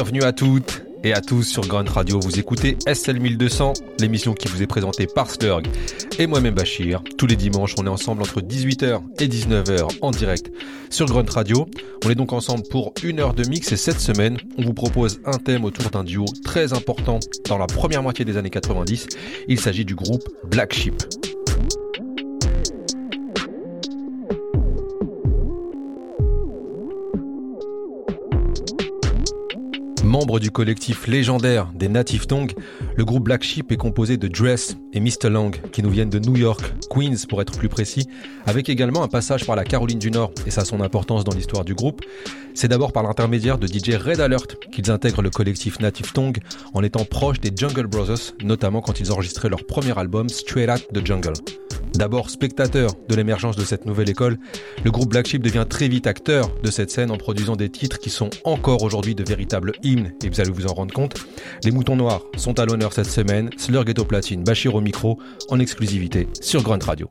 Bienvenue à toutes et à tous sur Grunt Radio. Vous écoutez SL 1200, l'émission qui vous est présentée par Slurg et moi-même Bachir. Tous les dimanches, on est ensemble entre 18h et 19h en direct sur Grunt Radio. On est donc ensemble pour une heure de mix et cette semaine, on vous propose un thème autour d'un duo très important dans la première moitié des années 90. Il s'agit du groupe Black Sheep. Membre du collectif légendaire des Native Tongue, le groupe Black Sheep est composé de Dress et Mr. Lang, qui nous viennent de New York, Queens pour être plus précis, avec également un passage par la Caroline du Nord, et ça son importance dans l'histoire du groupe. C'est d'abord par l'intermédiaire de DJ Red Alert qu'ils intègrent le collectif Native Tongue en étant proches des Jungle Brothers, notamment quand ils enregistraient leur premier album Straight Out the Jungle. D'abord spectateur de l'émergence de cette nouvelle école, le groupe Black Sheep devient très vite acteur de cette scène en produisant des titres qui sont encore aujourd'hui de véritables hymnes, et vous allez vous en rendre compte. Les moutons noirs sont à l'honneur cette semaine, Slurg Ghetto platine, Bachir au micro, en exclusivité sur Grunt Radio.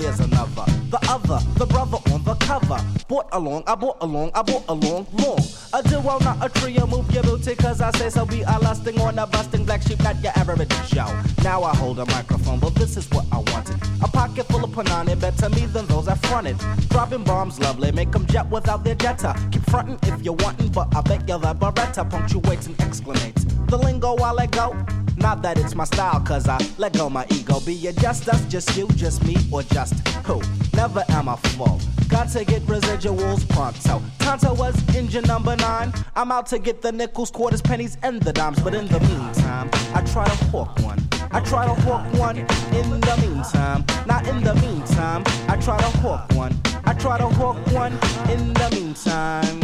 there's another. The other, the brother on the cover. Bought along, I bought along, I bought along, long. A duo, not a trio, move your booty, cause I say so. Be a lusting on a busting black sheep, not your average show. Now I hold a microphone, but this is what I wanted. A pocket full of panani, better me than those I fronted. Dropping bombs, lovely, make them jet without their jetta. Keep fronting if you're wanting, but I bet you that Beretta punctuates and exclamates. The lingo I let go. Not that it's my style, cause I let go my ego. Be it just us, just you, just me, or just who? Never am I full. Got to get residuals pronto. Tonto was engine number nine. I'm out to get the nickels, quarters, pennies, and the dimes. But in the meantime, I try to hawk one. I try to hawk one in the meantime. Not in the meantime, I try to hawk one. I try to hawk one in the meantime.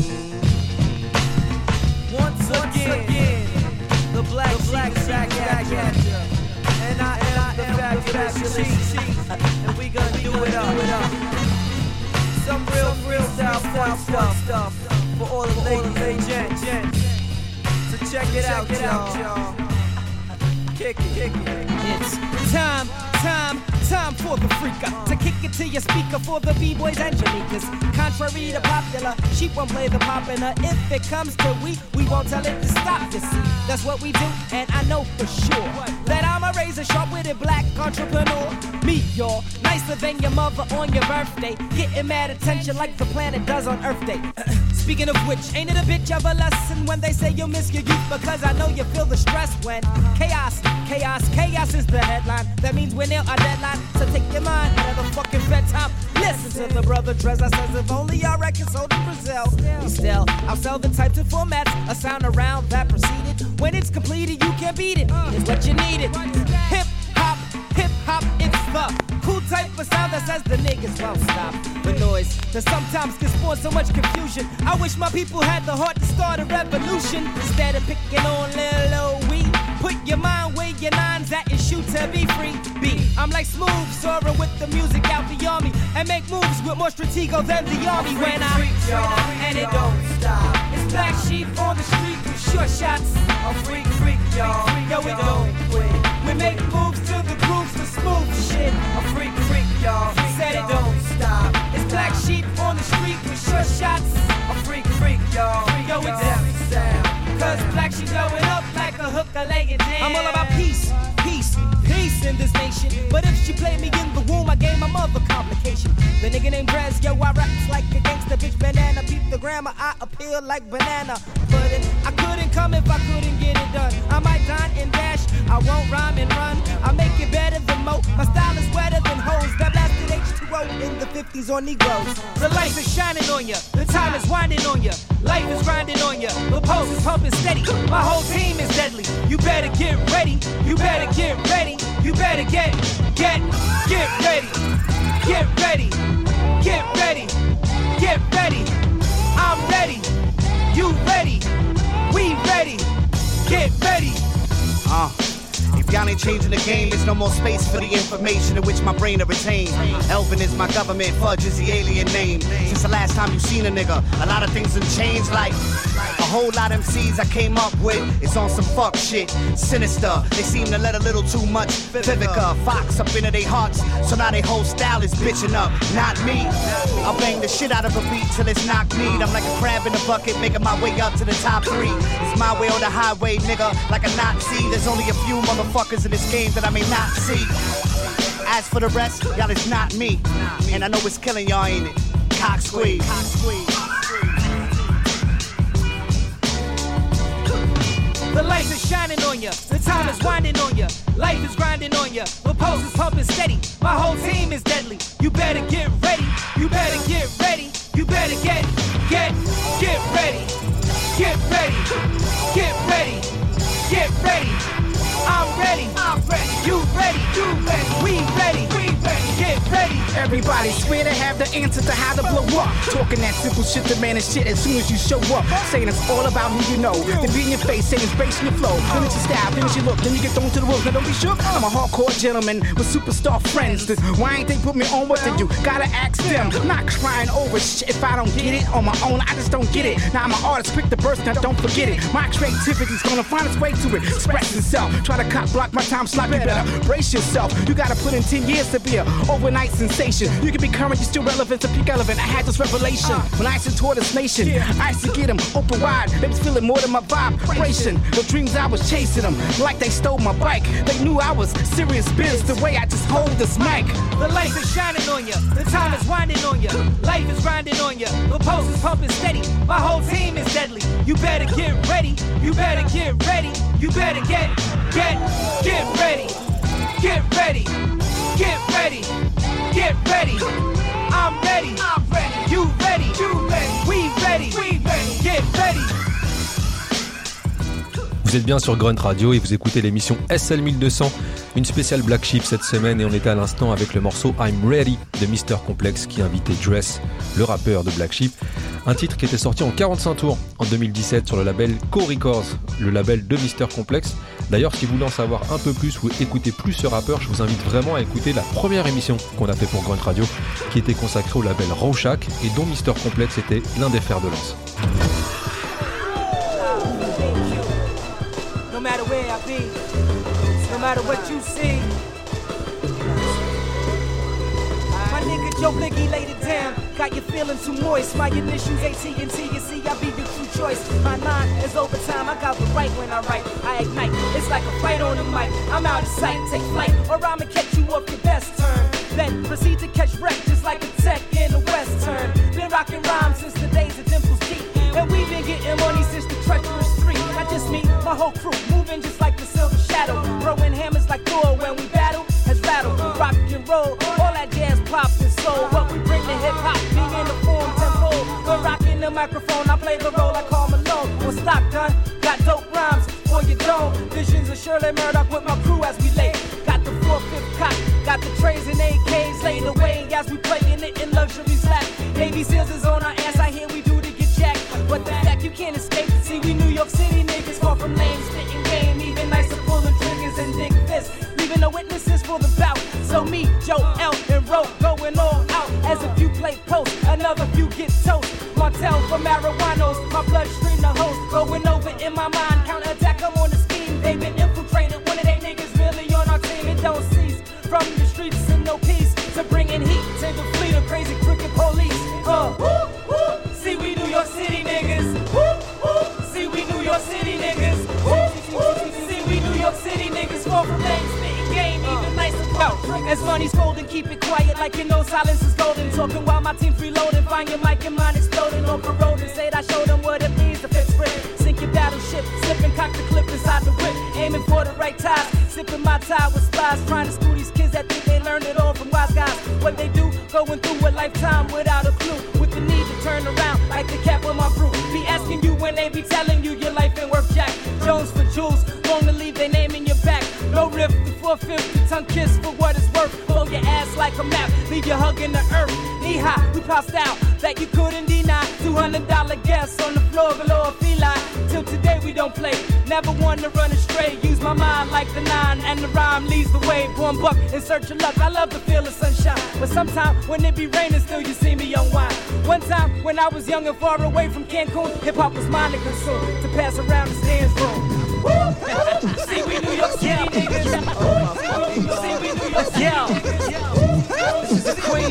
Once again, again the black, the black back at ya. And I am the fabulous chief, and we gonna do it up. Some real, real style, style stuff, stuff for all the ladies and gents. So check it out, y'all. Kick it, kick it. It's time, time Time for the freaker to kick it to your speaker for the b-boys and jamikas. Contrary to popular, sheep won't play the popular. If it comes to we, we won't tell it to stop. You see, that's what we do, and I know for sure that I'm a razor sharp witted black entrepreneur. Me, y'all, nicer than your mother on your birthday, getting mad attention like the planet does on Earth Day. Speaking of which, ain't it a bitch of a lesson when they say you'll miss your youth? Because I know you feel the stress when chaos, chaos, chaos is the headline. That means we're near our deadline. So take your mind out of the fucking bedtime. Listen to the brother Trezor says if only our records sold in Brazil. We still, I'll sell the types of formats, a sound around that preceded. When it's completed, you can't beat it. It's what you needed. Hip hop, hip hop, cool type of sound that says the niggas won't stop. The noise that sometimes can spawn so much confusion. I wish my people had the heart to start a revolution instead of picking on little old we. Put your mind where your nines at and shoot to be free. B. I'm like smooth, soaring with the music out the army. And make moves with more stratego than the army when I freak, y'all, and it don't stop. It's black sheep on the street with short shots. A freak, freak, y'all. Yo, we don't quit. We make moves to the smooth shit. A freak, freak, y'all. Said it don't stop. It's black sheep on the street with short shots. A freak, freak, y'all. Yo, it's sound. Cause black sheep going up like a hooker laying down. I'm all about peace in this nation. But if she played me in the womb, I gave my mother complication. The nigga named Dres, yo, I raps like a gangster bitch banana. Peep the grammar, I appeal like banana. Pudding. I couldn't come if I couldn't get it done. I might dine and dash, I won't rhyme and run. I make it better than Mo. My style is wetter than hoes. That blasted H2O in the 50s on Negroes. The lights are shining on ya, the time is winding on ya. Life is grinding on ya, the pulse is pumping steady. My whole team is deadly. You better get ready, you better get ready, you better get, get, get ready, get ready, get ready, get ready. I'm Ain't changing the game, there's no more space for the information in which my brain to retain. Elvin is my government, Fudge is the alien name. Since the last time you seen a nigga, a lot of things have changed, like whole lot of MCs I came up with. It's on some fuck shit, sinister. They seem to let a little too much Vivica Fox up into their hearts, so now their whole style is bitching up, not me. I'll bang the shit out of a beat till it's knock me. I'm like a crab in a bucket, making my way up to the top three. It's my way or the highway, nigga, like a Nazi. There's only a few motherfuckers in this game that I may not see. As for the rest, y'all it's not me. And I know it's killing y'all, ain't it? Cock squeeze. The lights are shining on ya, the time is winding on ya, life is grinding on ya, the pulse is pumping steady, my whole team is deadly. You better get ready, you better get ready, you better get, get, get ready, get ready, get ready, get ready. I'm ready, I'm ready, you ready, you ready, we ready, we ready, get ready. Everybody swear to have the answer to how to blow up. Talking that simple shit to man is shit as soon as you show up. Saying it's all about who you know. Then be in your face, saying it's based on your flow. Finish your style, finish your look, then you get thrown to the wolves. Now don't be shook. I'm a hardcore gentleman with superstar friends. Why ain't they put me on? What they do? Gotta ask them. Not crying over shit if I don't get it on my own. I just don't get it. Now I'm an artist, quick to burst. Now don't forget it. My creativity's gonna find its way to it. Express itself. Try to cop block my time slot. You better brace yourself. You gotta put in 10 years to be a overnight sensation. You can be current, you're still relevant to peak relevant. I had this revelation uh. when I used to tour this nation. I used to get them open wide. They was feeling more than my vibration. The dreams I was chasing them like they stole my bike. They knew I was serious biz the way I just hold this mic. The light is shining on ya, the time is winding on ya, life is grinding on ya, the pulse is pumping steady, my whole team is deadly. You better get ready, you better get ready, you better get, get, get ready, get ready, get ready, get ready. I'm ready, I'm ready, you ready, you ready, we ready, we ready, get ready. Vous êtes bien sur Grunt Radio et vous écoutez l'émission SL 1200, une spéciale Black Sheep cette semaine et on était à l'instant avec le morceau I'm Ready de Mr. Complex qui invitait Dress, le rappeur de Black Sheep, un titre qui était sorti en 45 tours en 2017 sur le label Co Records, le label de Mr. Complex. D'ailleurs, si vous voulez en savoir un peu plus ou écouter plus ce rappeur, je vous invite vraiment à écouter la première émission qu'on a fait pour Grunt Radio qui était consacrée au label Rorschach et dont Mr. Complex était l'un des fers de lance. Be, no matter what you see. My nigga Joe Biggie laid it down. Got your feelings too moist. My initials AT&T. You see, I be your true choice. My line is overtime. I got the right when I write. I ignite. It's like a fight on the mic. I'm out of sight. Take flight, or I'ma catch you off your best turn. Then proceed to catch wreck just like a tech in a western. Been rocking rhymes since the days of Dimples Deep. And we've been getting money since the treacherous just me, my whole crew, moving just like the silver shadow. Throwing hammers like Thor when we battle, has rattled. Rock and roll, all that jazz pop and soul. What we bring to hip hop, me in the form tempo. We're rocking the microphone, I play the role I call Malone. On Stockton, got dope rhymes for your dome. Visions of Shirley Murdock with my crew as we lay. Got the 4-5 cock, got the trays and AKs laid away as we playing it in luxury slap. Navy Seals is on our ass, I hear we do to get jacked. But the fact you can't escape, see we New York City for the bout. So me, Joe, L, and Ro going all out as a few play post, another few get toast. Martell for marijuanos, my bloodstream the host, going over in my mind, counterattack, I'm on the scheme. They've been infiltrated, one of they niggas really on our team, it don't cease. From the streets and no peace to bringing heat to the fleet of crazy crooked police. Uh, woo, woo. See we New York City niggas. Woo, woo. See we New York City niggas. Woo, woo. See we New York City niggas. Fall from lane, money's folding, keep it quiet like you know silence is golden. Talking while my team freeloading, find your mic and mine exploding on corroding. Said I showed them what it means to fix sprint. Sink your battleship, slip and cock the clip inside the whip. Aiming for the right ties, sipping my tie with spies. Trying to school these kids that think they learned it all from wise guys. What they do, going through a lifetime without a clue. With the need to turn around like the cap on my fruit. Be asking you when they be telling you your life ain't worth jack. Jones for jewels, long to leave their name in your back. No riff, the 450, tongue kiss for map, leave you hugging the earth. Knee high, we passed out that you couldn't deny. $200 guests on the floor below a feline. Till today we don't play, never one to run astray. Use my mind like the nine, and the rhyme leads the way. One buck in search of luck. I love the feel of sunshine, but sometimes when it be raining, still you see me unwind. One time when I was young and far away from Cancun, hip hop was mine to consume to pass around the stands room. See, we New York City niggas. Oh, see, we New York City this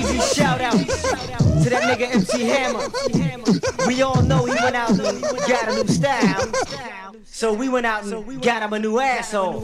crazy shout out to that nigga MC Hammer. We all know he went out and got a new style. So we went out and got him a new asshole.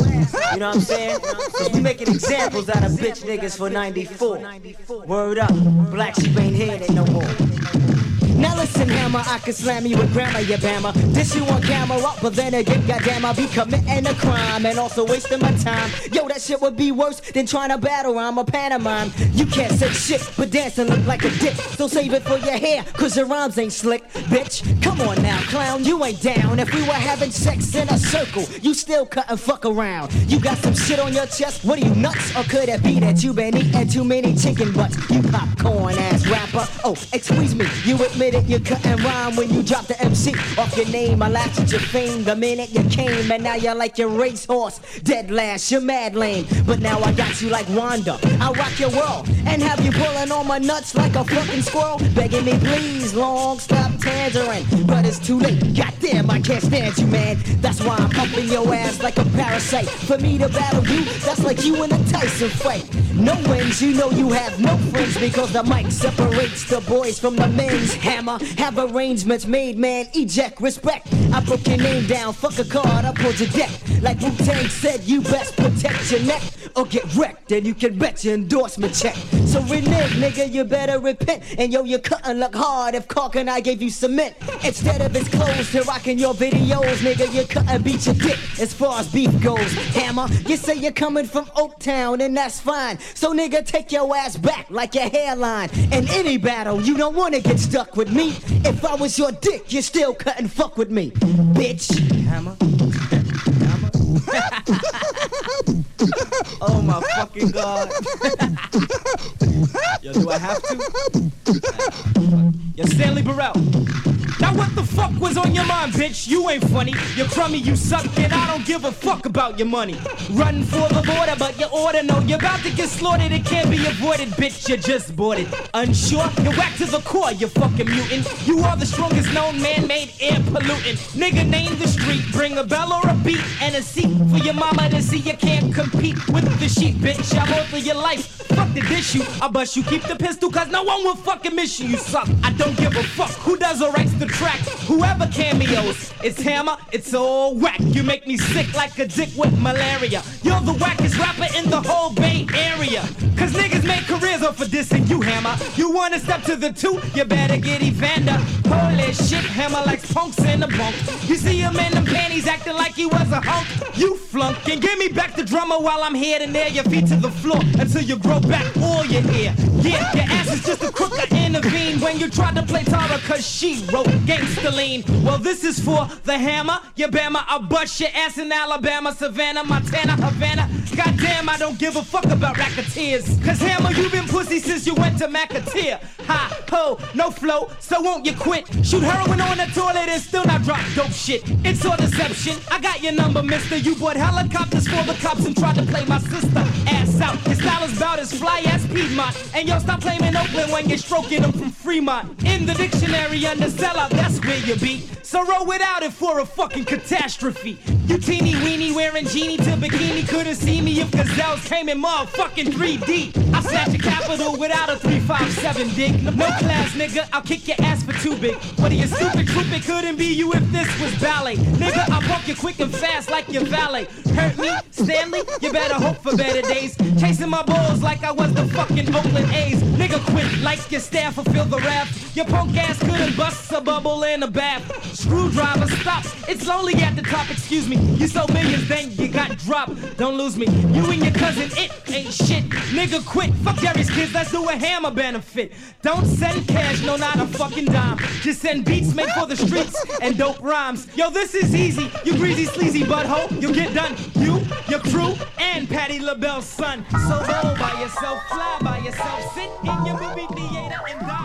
You know what I'm saying? Cause we making examples out of bitch niggas for 94. Word up, black sheep ain't here no more. Now listen, hammer, I can slam you with grammar, you. This you on camera, up, but then again, goddamn, I be committing a crime and also wasting my time. Yo, that shit would be worse than trying to battle rhyme a pantomime. You can't say shit, but dancing look like a dick. So save it for your hair, cause your rhymes ain't slick, bitch. Come on now, clown, you ain't down. If we were having sex in a circle, you still cut and fuck around. You got some shit on your chest, what are you nuts? Or could it be that you been eating too many chicken butts? You popcorn ass rapper. Oh, excuse me, you admit it, you and rhyme when you drop the MC off your name. I laughed at your fame the minute you came, and now you're like your racehorse. Dead last, you're mad lame. But now I got you like Wanda. I rock your world and have you pulling on my nuts like a fucking squirrel. Begging me, please, long stop tangerine. But it's too late. Goddamn, I can't stand you, man. That's why I'm up in your ass like a parasite. For me to battle you, that's like you in a Tyson fight. No wins, you know you have no friends because the mic separates the boys from the men's hammer. Have arrangements made, man. Eject, respect. I broke your name down, fuck a card, I pulled your deck. Like Wu Tang said, you best protect your neck or get wrecked, and you can bet your endorsement check. So renege, nigga, you better repent. And yo, you couldn't look hard if Cork and I gave you cement. Instead of his clothes to rocking your videos, nigga, you couldn't beat your dick as far as beef goes. Hammer, you say you're coming from Oaktown, and that's fine. So nigga, take your ass back like your hairline. In any battle, you don't wanna get stuck with me. If I was your dick, you still couldn't fuck with me, bitch. Hammer. Oh my fucking god. Yo, do I have to? Yo, Stanley Burrell. Now what the fuck was on your mind, bitch? You ain't funny. You're crummy, you suck, and I don't give a fuck about your money. Running for the border, but you oughta know you're about to get slaughtered. It can't be avoided, bitch. You just it. Unsure? You're whack to the core, you fucking mutant. You are the strongest known man-made air pollutant. Nigga, name the street. Bring a bell or a beat and a seat for your mama to see you can't compete with the sheep, bitch. I'm for your life. Fuck the dish you. I bust you. Keep the pistol, cause no one will fucking miss you. You suck. I don't give a fuck who does or writes the track. Whoever cameos, it's hammer, it's all whack. You make me sick like a dick with malaria. You're the wackest rapper in the whole Bay Area. Cause niggas make careers off of dissing you, hammer. You wanna step to the two, you better get Evander. Holy shit, hammer likes punks in the bunk. You see him in them panties acting like he was a hunk. You flunk and give me back the drummer while I'm here to nail your feet to the floor until you grow back all your hair. Yeah, your ass is just a crook. I intervene when you tried to play Tara cause she wrote Gangsta Lean. Well, this is for the hammer, your bama. I'll bust your ass in Alabama, Savannah, Montana, Havana. Goddamn, I don't give a fuck about racketeers. Cause hammer, you been pussy since you went to McAteer. Ha, ho, no flow, so won't you quit? Shoot heroin on the toilet and still not drop dope shit. It's all deception. I got your number, mister. You bought helicopters for the cops and tried to play my sister. Ass out. His style is about as fly as Piedmont. And yo, stop claiming Oakland when you're stroking them from Fremont. In the dictionary, under sellout, that's where you be. So roll without it for a fucking catastrophe. You teeny weeny wearing genie to bikini couldn't see me if gazelles came in motherfucking 3D. I snatch a capital without a 357 dick. No class, nigga, I'll kick your ass for too big. What are you stupid? Troop it couldn't be you if this was ballet. Nigga, I'll you quick and fast like your valet. Hurt me, Stanley? You better hope for better days. Chasing my balls like I was the fucking Oakland A's. Nigga, quit like your staff fulfill the rap. Your punk ass couldn't bust a bubble in a bath. Screwdriver stops. It's lonely at the top, excuse me. You sold millions, then you got dropped. Don't lose me. You and your cousin, it ain't shit. Nigga, quit. Fuck Jerry's kids, let's do a hammer benefit. Don't send cash, no, not a fucking dime. Just send beats made for the streets and dope rhymes. Yo, this is easy. You greasy, sleazy butthole. You'll get done. You, your crew, and Patti LaBelle's son. So go by yourself, fly by yourself, sit in your movie theater and die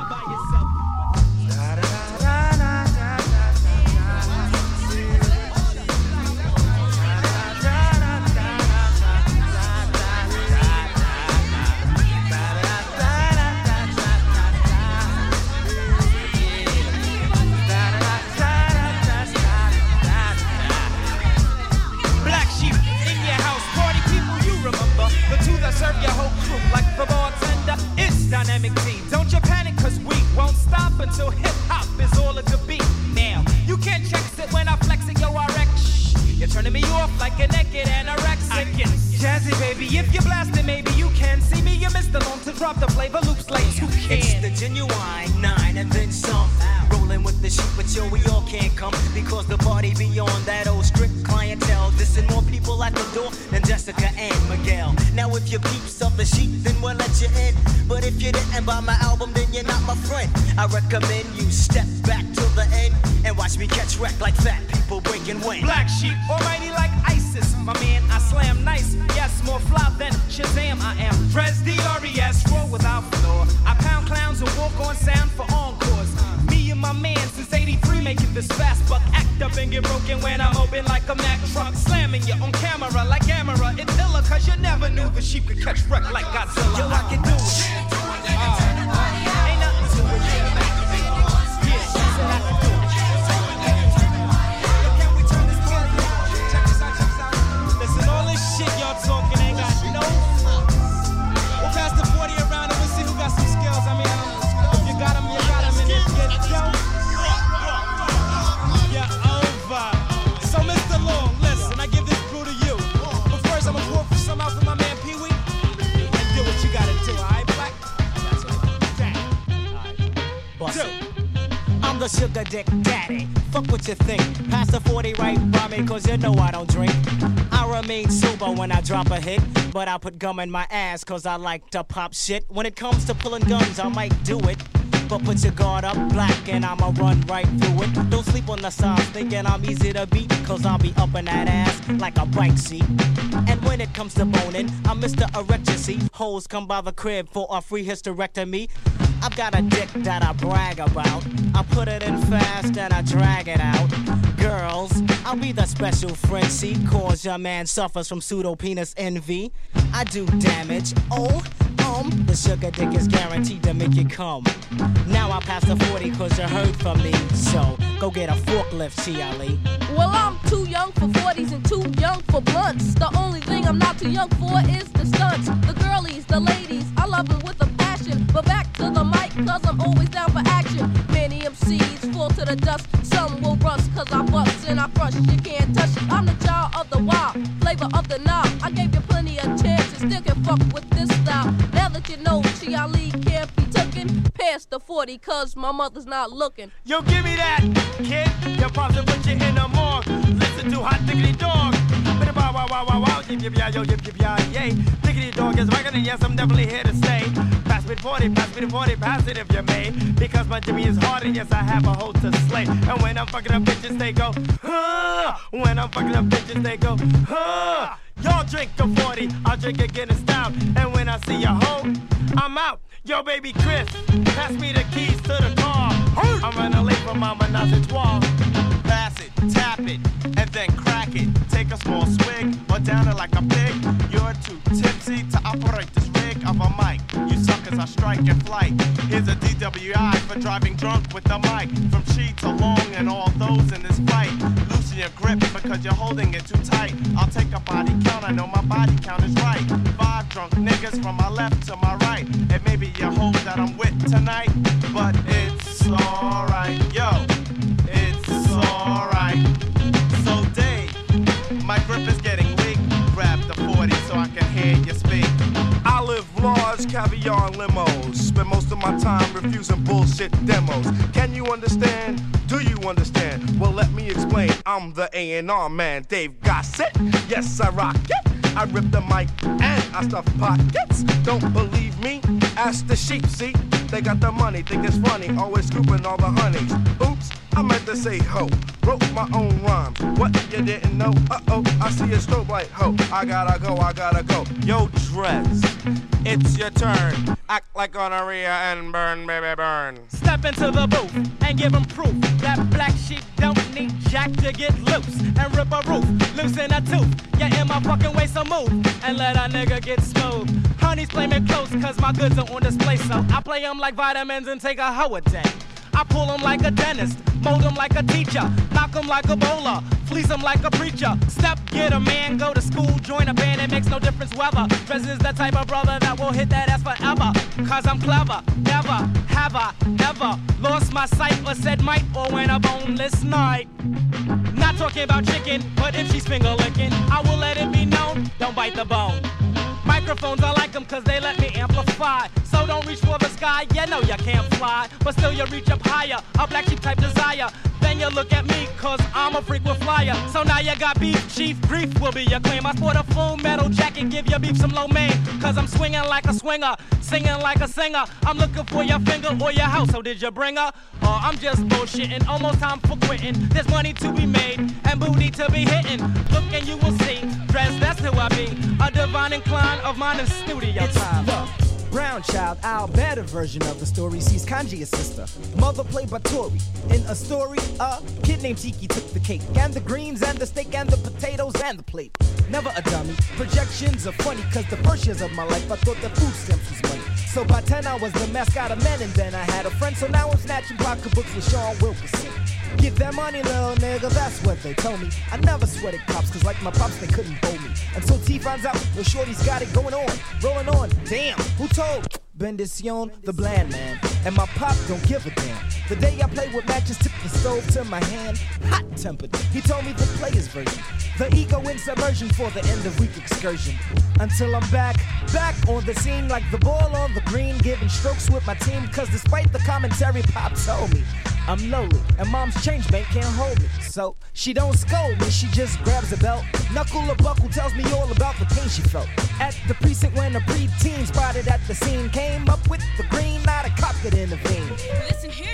serve your whole crew like the bartender. It's dynamic T. Don't you panic, cause we won't stop until hip hop is all it could be. Now, you can't check it when I flex it, yo, RX. Shh, You're turning me off like a naked anorexic. I jazzy, baby. If you're blasting, maybe you can see me. You missed the long to drop the flavor loops like two It's the genuine nine and then some. Rolling sheep, but yo, we all can't come because the party beyond that old strict clientele. This Dissing more people at the door than Jessica and Miguel. Now, if you peeps of the sheep, then we'll let you in. But if you didn't buy my album, then you're not my friend. I recommend you step back till the end and watch me catch wreck like fat people breaking wind. Black sheep, almighty like ISIS. My man, I slam nice. Yes, more fly than Shazam. I am Dres D-R-E-S, roll without flaw. I pound clowns and walk on sound for encores. My man since 83 making this fast buck. Act up and get broken when I'm open like a Mack truck. Slamming you on camera like camera. It's illa cause you never knew the sheep could catch wreck like Godzilla. Yo, I can do it. Fuck what you think. Pass the 40 right by me, cause you know I don't drink. I remain sober when I drop a hit, but I put gum in my ass cause I like to pop shit. When it comes to pulling guns, I might do it. But put your guard up black and I'ma run right through it. Don't sleep on the signs thinking I'm easy to beat, cause I'll be up in that ass like a bike seat. And when it comes to boning, I'm Mr. see Hoes come by the crib for a free hysterectomy. I've got a dick that I brag about. I put it in fast and I drag it out. Girls, I'll be the special Frenchie, cause your man suffers from pseudo penis envy. I do damage. Oh, um, the sugar dick is guaranteed to make you come. Now I pass the 40 cause you heard from me. So go get a forklift, Chi-Ali. Well, I'm too young for 40s and too young for blunts. The only thing I'm not too young for is the stunts. The girlies, the ladies, I love it with a But back to the mic, cause I'm always down for action. Many MCs fall to the dust. Some will rust, cause I bust and I crush. You can't touch it. I'm the child of the wild, flavor of the knob. I gave you plenty of chances, still can fuck with this style. Now that you know Chi can't be taken, past the 40, cause my mother's not looking. Yo, give me that, kid. Your pops will put you in the morgue. Listen to hot diggity dog. Bit wow, wow, wow, wow, wow. Yip, yip, yeah, yo, yip, yip, yeah, yay. Diggity dog is and yes, I'm definitely here to stay. Pass me the 40, pass me the 40, pass it if you may. Because my Jimmy is hard, and yes, I have a hoe to slay. And when I'm fucking up bitches, they go, huh. When I'm fucking up bitches, they go, huh. Y'all drink a 40, I'll drink a Guinness stout. And when I see a hoe, I'm out. Yo, baby Chris, pass me the keys to the car. I'm running late for my menage tap it, and then crack it. Take a small swig or down it like a pig. You're too tipsy to operate this rig of a mic. You suckers are striking flight. Here's a DWI for driving drunk with the mic. From Chi to Long and all those in this fight. Loosen your grip because cause you're holding it too tight. I'll take a body count, I know my body count is right. Five drunk niggas from my left to my right. It may be your hope that I'm with tonight, but it's alright. Yo, it's alright. Large, caviar and limos. Spend most of my time refusing bullshit demos. Can you understand? Do you understand? Well, let me explain. I'm the A&R man, Dave Gossett. Yes, I rock it. I rip the mic and I stuff pockets. Don't believe me? Ask the sheep, see? They got the money, think it's funny, always scooping all the honeys. Oops, I meant to say ho. Wrote my own rhymes. What you didn't know? Uh oh, I see a strobe light. Ho, I gotta go, I gotta go. Yo, Dres, it's your turn. Act like gonorrhea and burn, baby, burn. Step into the booth and give 'em proof that black sheep don't need jack to get loose and rip a roof, loosen a tooth. Yeah, in my fucking way, so move and let a nigga get smooth. Honeys play me close, cause my goods are on display, so I play 'em like vitamins and take a hoe a day. I pull 'em like a dentist, mold 'em like a teacher, knock 'em like a bowler, fleece 'em like a preacher. Step, get a man, go to school, join a band, it makes no difference whether. Dres is the type of brother that will hit that ass forever. Cause I'm clever, never have I ever lost my sight or said might or went a boneless night. Not talking about chicken, but if she's finger licking, I will let it be known, don't bite the bone. Microphones, I like them cause they let me amplify. Don't reach for the sky, yeah, no, you can't fly. But still, you reach up higher, a black sheep type desire. Then you look at me, cause I'm a frequent flyer. So now you got beef, chief, grief will be your claim. I sport a full metal jacket, give your beef some low main. Cause I'm swinging like a swinger, singing like a singer. I'm looking for your finger or your house, so did you bring her? Or I'm just bullshitting, almost time for quitting. There's money to be made and booty to be hitting. Look and you will see, Dres, that's who I be. A divine incline of mine in studio It's time. the brown child, our better version of the story sees Kanji a sister, mother played by Tori. In a story, a kid named Tiki took the cake, and the greens, and the steak, and the potatoes, and the plate. Never a dummy. Projections are funny, cause the first years of my life I thought that food stamps was money. So by 10 I was the mascot of men, and then I had a friend, so now I'm snatching pocketbooks with Sean Wilkerson. Get that money, little nigga, that's what they told me. I never sweated cops, cause like my pops, they couldn't hold me. Until T finds out, yo, Shorty's got it going on, rolling on. Damn, who told? Bendición, the bland man. And my pop don't give a damn. The day I played with matches, took the stove to my hand, hot tempered. He told me the player's version. The ego in submersion for the end of week excursion. Until I'm back, back on the scene like the ball on the green, giving strokes with my team. Cause despite the commentary, Pop told me I'm lowly, and mom's change bank can't hold me. So she don't scold me, she just grabs a belt. Knuckle or buckle tells me all about the pain she felt. At the precinct when a preteen spotted at the scene, came up with the green, not a cop could intervene. Listen here,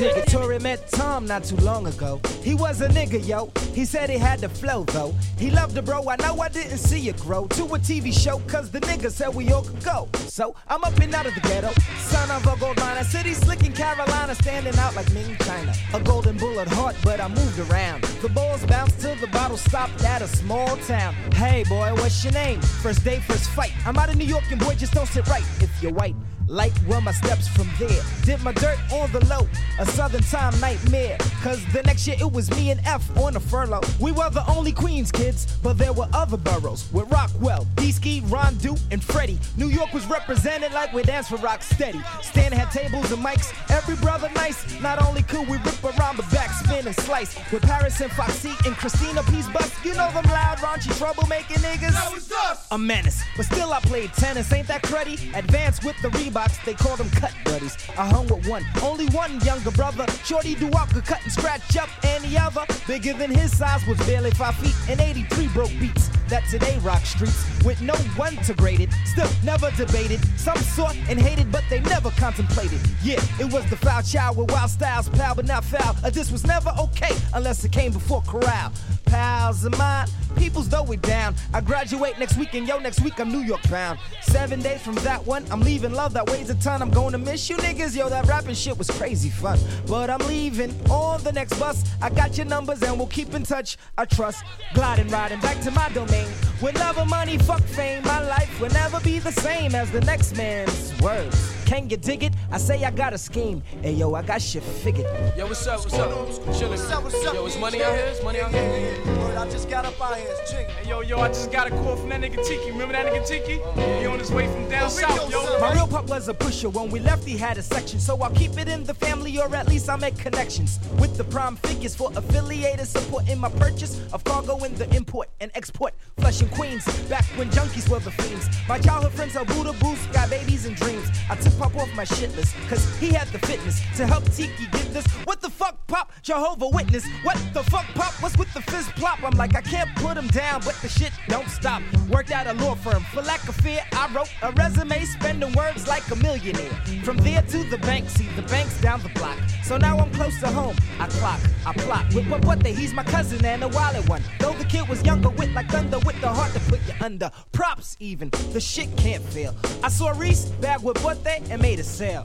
Now met Tom not too long ago. He was a nigga, yo. He said he had the flow, though. He loved the bro, I know I didn't see it grow. To a TV show, cause the nigga said we all could go. So I'm up and out of the ghetto. Son of a gold miner, city slick in Carolina, standing out like Ming China. A golden bullet heart, but I moved around. The balls bounced till the bottle stopped at a small town. Hey boy, what's your name? First day, first fight. I'm out of New York and boy, just don't sit right if you're white. Light were my steps from there. Did my dirt on the low, a southern time nightmare. Cause the next year it was me and F on a furlough. We were the only Queens kids, but there were other boroughs with Rockwell, D-Ski, Rondu, and Freddie. New York was represented like we danced for rock steady. Stan had tables and mics, every brother nice. Not only could we rip around the back, spin and slice. With Paris and Foxy and Christina Peace Bust, you know them loud, raunchy, troublemaking niggas. That was us! A menace, but still I played tennis, ain't that cruddy? Advanced with the Reeboks, they called them cut buddies. I hung with one, only one younger brother. Shorty walk could cut and scratch up any other. Bigger than his size was barely five feet and 83 broke beats that today rock streets with no one to grade it. Still never debated. Some sought and hated, but they never contemplated. Yeah, it was the foul child with wild styles, pal, but not foul. Uh, this was never okay unless it came before corral. Pals of mine, peoples though we down. I graduate next week and yo, next week I'm New York bound. Seven days from that one, I'm leaving love that weighs a ton. I'm going to miss you niggas, yo. That rapping shit was crazy fun. But I'm leaving on the next bus. I got your numbers and we'll keep in touch. I trust. Gliding, riding back to my domain. With love or money, fuck fame, my life will never be the same as the next man's words. Can you dig it? I say I got a scheme. Hey yo, I got shit figured. Yo, what's up? What's up? Chillin'. What's up? What's up? Yo, it's money out here. It's money out here. Word, I just got up out here. It's chicken. Hey, yo, yo, I just got a call from that nigga Tiki. Remember that nigga Tiki? He on his way from down south, yo. My real pop was a pusher. When we left, he had a section. So I'll keep it in the family, or at least I'll make connections with the prime figures for affiliated support in my purchase of cargo in the import and export. Flushing Queens, back when junkies were the fiends. My childhood friends are Buddha Boost, got babies and dreams. I took pop off my shit list, cause he had the fitness to help Tiki get this. What the fuck, pop? Jehovah Witness. What the fuck, pop? What's with the fizz plop? I'm like, I can't put him down, but the shit don't stop. Worked at a law firm. For lack of fear, I wrote a resume, spending words like a millionaire. From there to the bank, see the bank's down the block. So now I'm close to home. I clock, I plot. With what, what they, he's my cousin and a wallet one. Though the kid was younger, with like thunder, with the heart to put you under. Props even, the shit can't fail. I saw Reese bag with what they and made a sale.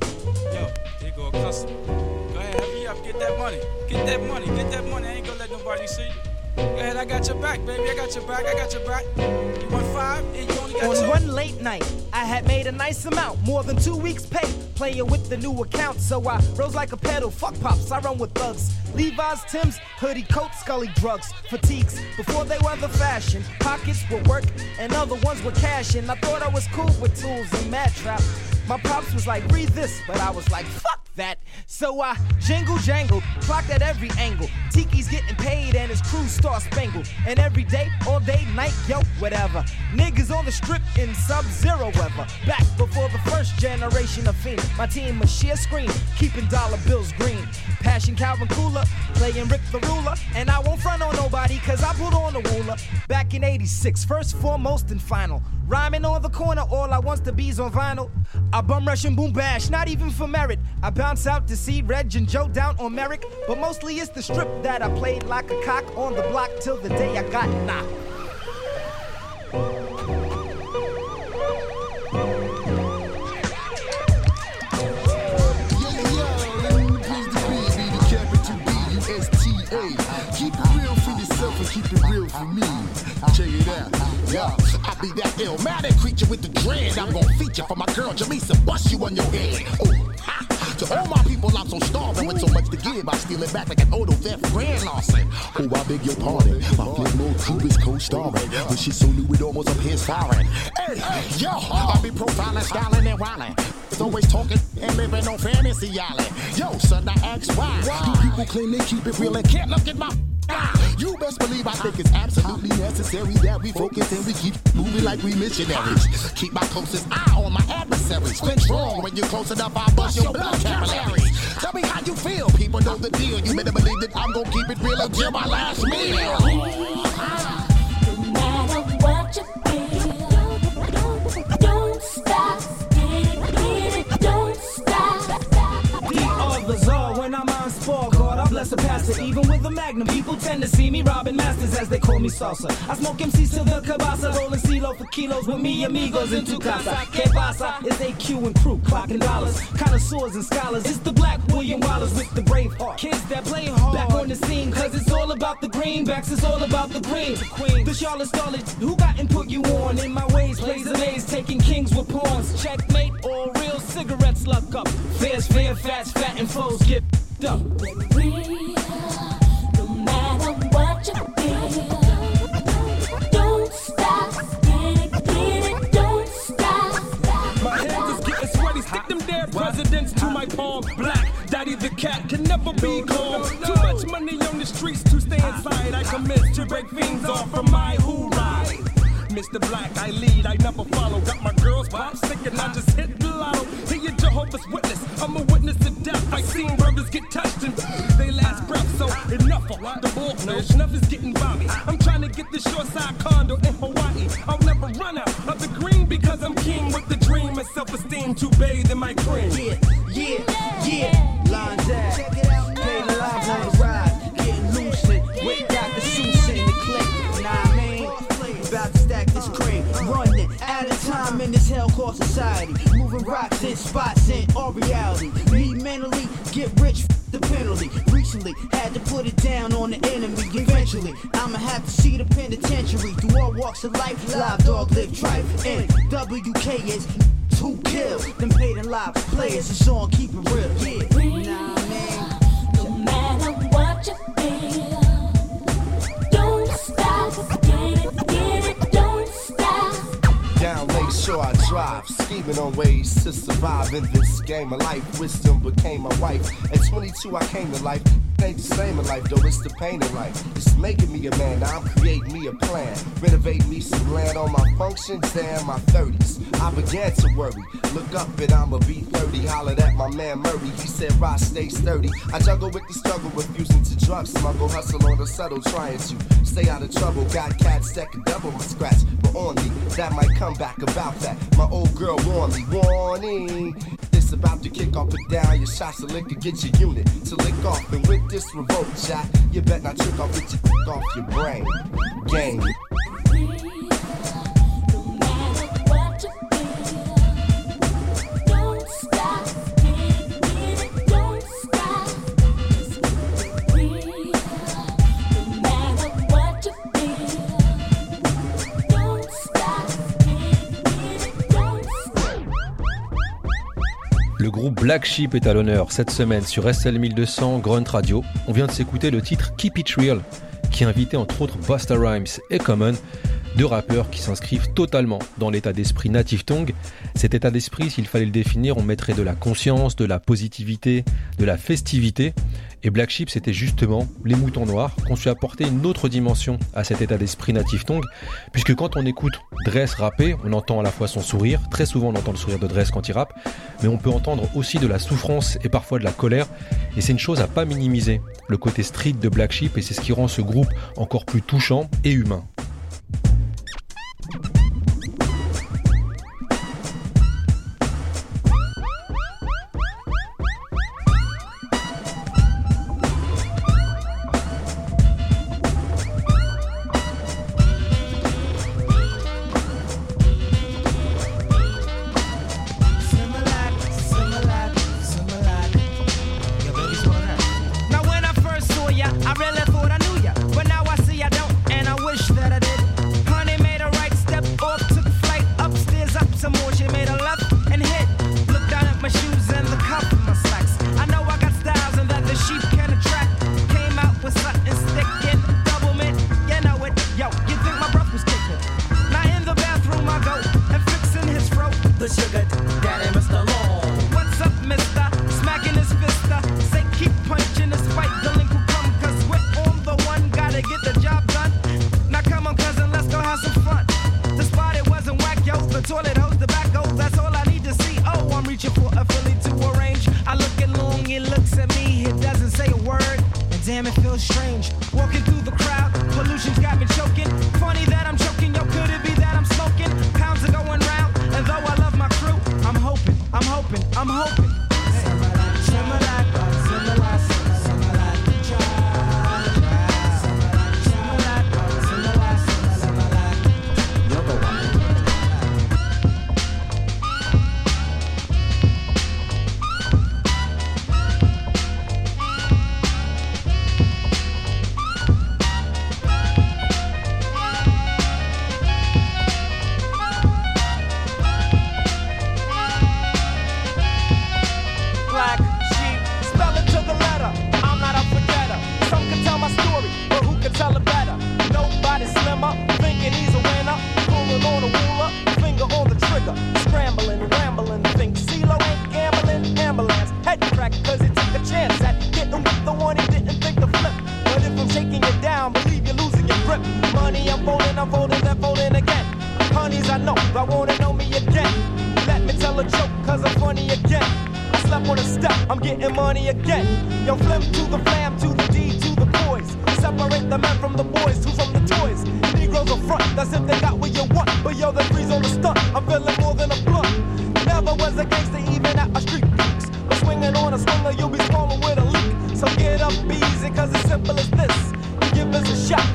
Yo, here go a customer. Go ahead, hurry up, get that money. Get that money, get that money. I ain't gonna let nobody see you. Go ahead, I got your back, baby. I got your back, I got your back. You want five, and you only got On two. one late night, I had made a nice amount, more than two weeks' pay, playing with the new account. So I rose like a pedal. Fuck pops, I run with thugs. Levi's, Tim's, hoodie, coat, scully drugs, fatigues. Before they were the fashion, pockets were work, and other ones were cash. And I thought I was cool with tools and mad trap. My pops was like, read this, but I was like, fuck that. So I jingle jangle, clocked at every angle. Tiki's getting paid and his crew star spangled. And every day, all day, night, yo, whatever. Niggas on the strip in sub-zero weather. Back before the first generation of fiend. My team was sheer screen, keeping dollar bills green. Passion Calvin Cooler, playing Rick the Ruler. And I won't front on nobody, cause I put on the ruler. Back in 86, first, foremost, and final. Rhyming on the corner, all I want's to be's on vinyl. I bum rush and boom bash, not even for merit. I bounce out to see Reg and Joe down on Merrick, but mostly it's the strip that I played like a cock on the block till the day I got knocked. Keep it real for yourself and keep it real for me. Check it out. Yeah, I be that illmatic creature with the dread. I'm gonna feature for my girl Jamisa, bust you on your head. Oh, ha. To all my people, I'm so starving with so much to give. I steal it back like an auto theft grand Larson. Oh, I beg your pardon. My flip mode crew is co-starring. When she's so new, it almost appears foreign. Hey, yo, I be profiling, styling, and wilding. It's always talking and living on fantasy island. Yo, son, I ask why. why? Do people claim they keep it real and can't look at my You best believe I think it's absolutely necessary that we focus and we keep moving like we missionaries. Keep my closest eye on my adversaries. Flinch wrong when you're close enough, I'll bust your blood capillaries. Tell me how you feel, people know the deal. You better believe that I'm gonna keep it real until my last meal. The others are when I'm on bless the pastor. Even with the magnum, people tend to see me robbing masters as they call me salsa. I smoke MCs till the cabasa, rolling CeeLo for kilos with me amigos in tu casa. Que pasa? It's AQ and crew, clocking dollars. Connoisseurs and scholars. It's the black William Wallace with the brave heart. Kids that play hard. Back on the scene, cause it's all about the greenbacks. It's all about the green. The queen. The Charlotte Starlet. Who got and put you on? In my ways, plays a maze, taking kings with pawns. Checkmate or real cigarettes luck up. Fair's fair, fast, fat, and foes get up. My hands is getting sweaty. Stick them dead presidents to my palm. Black Daddy the cat can never be calm. Too much money on the streets to stay inside. I commit to break things off from my who ride. Mr. Black, I lead, I never follow. Got my girls pop sticking, and I just hit the lotto. Hey, you Jehovah's Witness, I'm a witness to death. I seen get touched and they last breath, so enough of the bullfish. Enough is getting by me. I'm trying to get this short side condo in Hawaii. I'll never run out of the green because I'm king with the dream and self-esteem to bathe in my cream. Yeah, yeah, yeah. Line down. Check it out Pay the live on the ride. Getting lucid. With Dr. Seuss in the clip. Nah, I mean, about to stack this cream. Running out of time in this hellcore society. Moving rocks in spots in all reality. I'ma have to see the penitentiary through all walks of life. Live dog live trife. And WK is two kill. Them paid in lives players. It's on, keep it real. Yeah. Nah, man. No matter what you feel, don't stop. Get it, get it, don't stop. Down late, sure I drive, scheming on ways to survive in this game of life. Wisdom became my wife. At 22, I came to life. Ain't the same in life, though it's the pain in life. It's making me a man, now I'm creating me a plan. Renovate me some land on my functions, damn my 30s. I began to worry. Look up and I'ma be 30. Hollered at my man Murray, he said, Ross, stay sturdy. I juggle with the struggle, refusing to drug smuggle, hustle on the subtle, trying to stay out of trouble. Got cats that can double my scratch, but on me, that might come back about that. My old girl warned me, warning. This about to kick off and down. Your shots lick to get your unit to lick off. And with this revolt shot, you bet not trick off, get your off your brain. Game. Black Sheep est à l'honneur cette semaine sur SL 1200 Grunt Radio. On vient de s'écouter le titre Keep It Real, qui invitait entre autres Busta Rhymes et Common, deux rappeurs qui s'inscrivent totalement dans l'état d'esprit Native Tongue. Cet état d'esprit, s'il fallait le définir, on mettrait de la conscience, de la positivité, de la festivité. Et Black Sheep, c'était justement les moutons noirs qu'on su apporter une autre dimension à cet état d'esprit Native Tongue, puisque quand on écoute Dress rapper, on entend à la fois son sourire, très souvent on entend le sourire de Dress quand il rappe, mais on peut entendre aussi de la souffrance et parfois de la colère, et c'est une chose à pas minimiser, le côté street de Black Sheep, et c'est ce qui rend ce groupe encore plus touchant et humain. you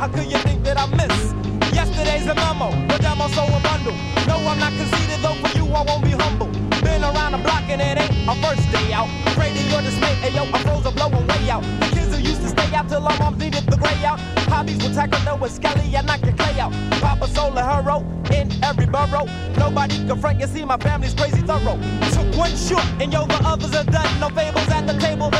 How could you think that I miss? Yesterday's a memo, i'm so a bundle. No, I'm not conceited though, for you I won't be humble. Been around the block and it ain't my first day out. Afraid of your dismay, ayo, I froze a blowing way out. The kids who used to stay out till our moms needed the gray out. Hobbies with Taekwondo and Skelly, and knock your clay out. Papa a Hero in every borough. Nobody can frank and see my family's crazy thorough. Took one shot and yo, the others are done. No fables at the table.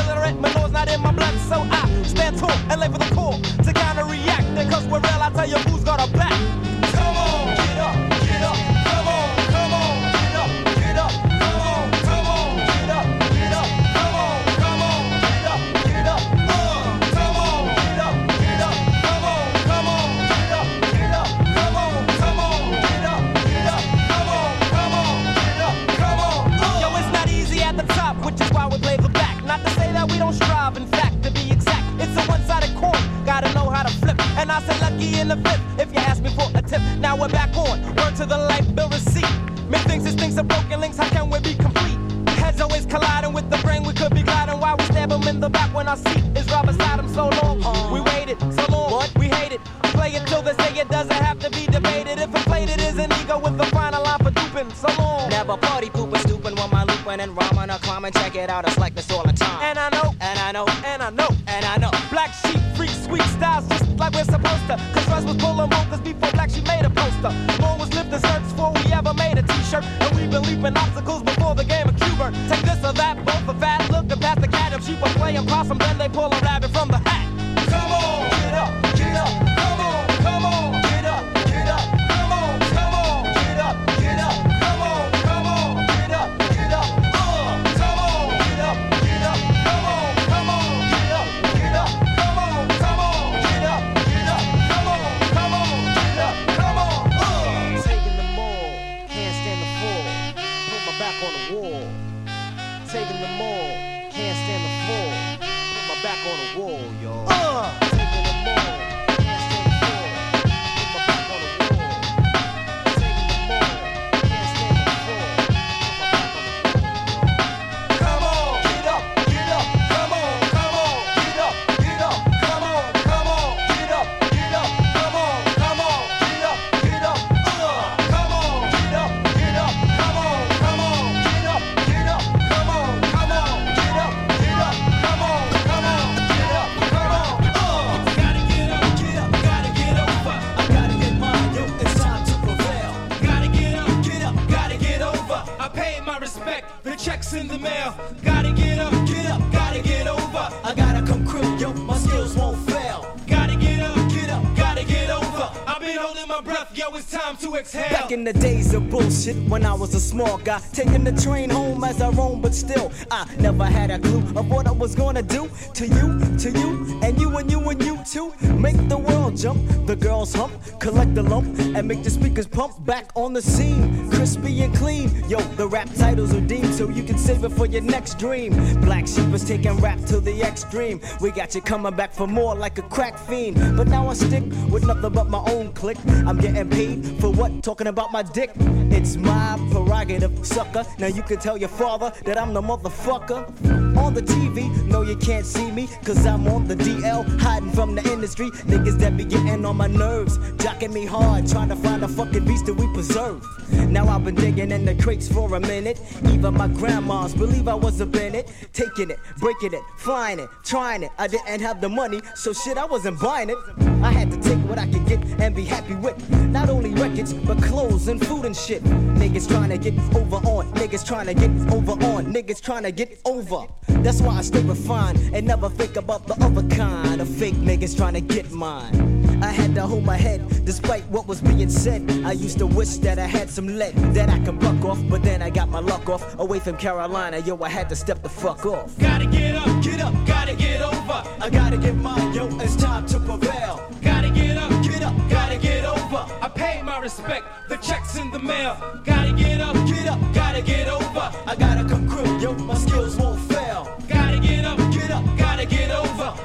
Small guy, taking the train home as I roam, but still, I never had a clue of what I was gonna do to you, to you, and you and you and you too. Make the world jump, the girls hump, collect the lump, and make the speakers pump back on the scene, crispy and clean. Yo, the rap titles are deemed so you can save it for your next dream. Black Sheep is taking rap to the extreme. We got you coming back for more like a crack fiend, but now I stick with nothing but my own click. I'm getting paid for what? Talking about my dick. It's my prerogative, sucker. Now you can tell your father that I'm the motherfucker. On the TV, no, you can't see me, cause I'm on the DL, hiding from the industry. Niggas that be getting on my nerves, jocking me hard, trying to find a fucking beast that we preserve. Now I've been digging in the crates for a minute. Even my grandmas believe I was a Bennett. Taking it, breaking it, flying it, trying it. I didn't have the money, so shit, I wasn't buying it. I had to take what I could get and be happy with. Not only records, but clothes and food and shit. Niggas trying to get over on, niggas trying to get over on, niggas trying to get over. That's why I stay refined and never think about the other kind of fake niggas trying to get mine. I had to hold my head despite what was being said. I used to wish that I had some lead that I could buck off, but then I got my luck off. Away from Carolina, yo, I had to step the fuck off. Gotta get up, get up, gotta get over. I gotta get mine, yo, it's time to prevail. Gotta get up, get up, gotta get over. I paid my respect, the check's in the mail. Gotta get up, get up, gotta get over. I gotta come crew, yo, my skills won't fail.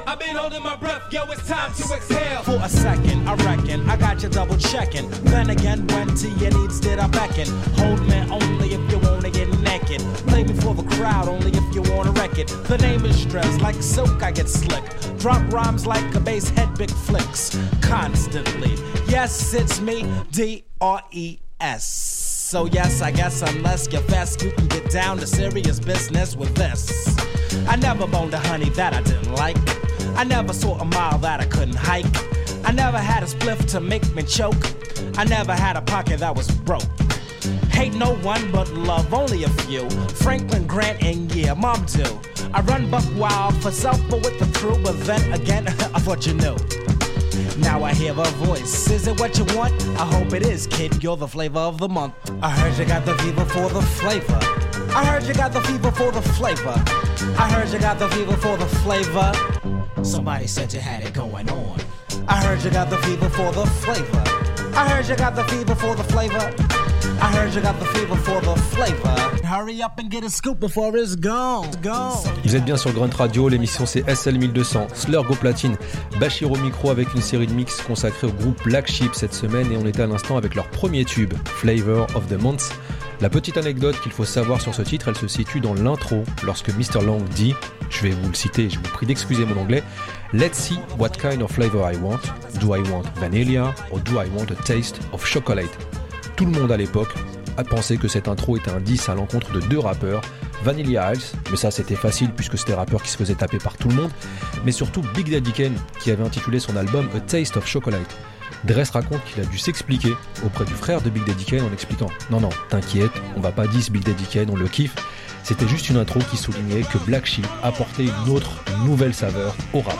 I've been holding my breath, yo, it's time to exhale. For a second, I reckon I got you double checking. Then again, when to your needs did I beckon? Hold me only if you wanna get naked. Play me for the crowd only if you wanna wreck it. The name is Dres, like silk I get slick. Drop rhymes like a bass head, big flicks. Constantly. Yes, it's me, D R E S. So yes, I guess unless you're fast, you can get down to serious business with this. I never boned a honey that I didn't like. I never saw a mile that I couldn't hike. I never had a spliff to make me choke. I never had a pocket that was broke. Hate no one but love only a few. Franklin Grant and yeah, mom too. I run buck wild for self but with the crew, but then again, I thought you knew. Now I hear a voice. Is it what you want? I hope it is, kid. You're the flavor of the month. I heard you got the fever for the flavor. I heard you got the fever for the flavor. I heard you got the fever for the flavor. Somebody said you had it going on. I heard you got the fever for the flavor. I heard you got the fever for the flavor. I heard you got the fever for the flavor. Hurry up and get a scoop before it's gone. Gone. Vous êtes bien sur Grunt Radio, l'émission c'est SL1200, Slurg au platine, Bachir au micro avec une série de mix consacrée au groupe Black Sheep cette semaine et on était à l'instant avec leur premier tube, Flavor of the Month. La petite anecdote qu'il faut savoir sur ce titre, elle se situe dans l'intro lorsque Mr. Long dit, je vais vous le citer, je vous prie d'excuser mon anglais, Let's see what kind of flavor I want. Do I want vanilla or do I want a taste of chocolate? Tout le monde à l'époque a pensé que cette intro était un 10 à l'encontre de deux rappeurs, Vanilla Ice, mais ça c'était facile puisque c'était rappeur qui se faisait taper par tout le monde, mais surtout Big Daddy Kane qui avait intitulé son album A Taste of Chocolate. Dress raconte qu'il a dû s'expliquer auprès du frère de Big Daddy Kane en expliquant Non, non, t'inquiète, on va pas dire Big Daddy Kane, on le kiffe. C'était juste une intro qui soulignait que Black Sheep apportait une autre, nouvelle saveur au rap.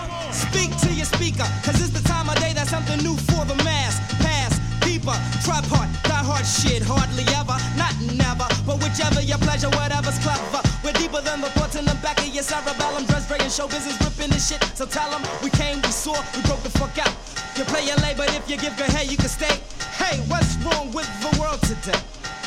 Your your your. You play your lay, but if you give good head, you can stay. Hey, what's wrong with the world today?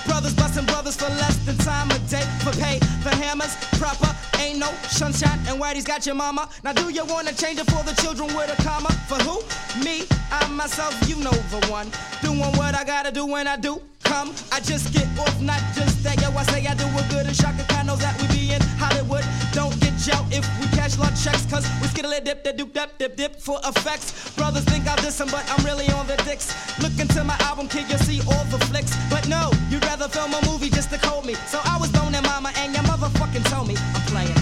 Brothers busting brothers for less than time a day. For pay, the hammers, proper, ain't no sunshine. And Whitey's got your mama. Now, do you wanna change it for the children with a comma? For who? Me, I myself, you know the one. Doing what I gotta do when I do. Come, I just get off, not just that. Yo, I say I do a good and Shaka knows that we be in Hollywood. Don't out if we cash large checks, cause we skittle it dip, dip, dip, dip, dip, dip for effects. Brothers think I'll diss 'em, but I'm really on the dicks. Look into my album, kid, you'll see all the flicks. But no, you'd rather film a movie just to call me. So I was boning mama, and your motherfucking told me I'm playing.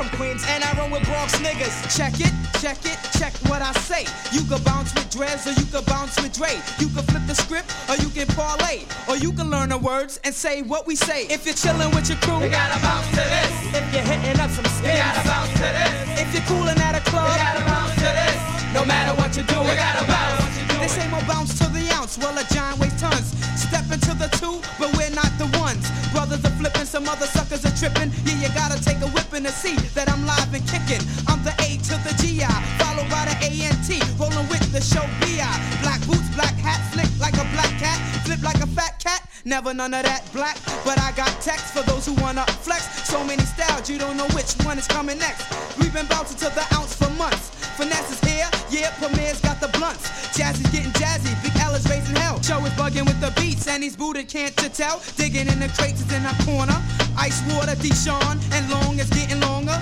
From Queens and I run with Bronx niggas. Check it, check it, check what I say. You can bounce with Dres or you can bounce with Dre. You can flip the script or you can parlay. Or you can learn the words and say what we say. If you're chilling with your crew, you gotta bounce to this. If you're hitting up some skins, you gotta bounce to this. If you're cooling at a club, you gotta bounce to this. No matter what you do, you gotta bounce. They say more bounce to the ounce. Well, a giant weighs tons. Step into the two, but we're not the ones. Brothers are flipping, some other suckers are tripping. Yeah, you gotta take a whipping to see that I'm live and kicking. I'm the A to the GI, followed by the ANT. Rolling with the show BI. Black boots, black hat, flick like a black cat, flip like a fat cat. Never none of that black, but I got text for those who wanna flex. So many styles, you don't know which one is coming next. We've been bouncing to the ounce for months. Finesse is here, yeah, Premier's got the blunts. Jazzy's getting jazzy, Big L is raising hell. Show is bugging with the beats, and he's booted, can't you tell? Digging in the crates is in a corner. Ice water, Deshaun, and Lawnge is getting longer.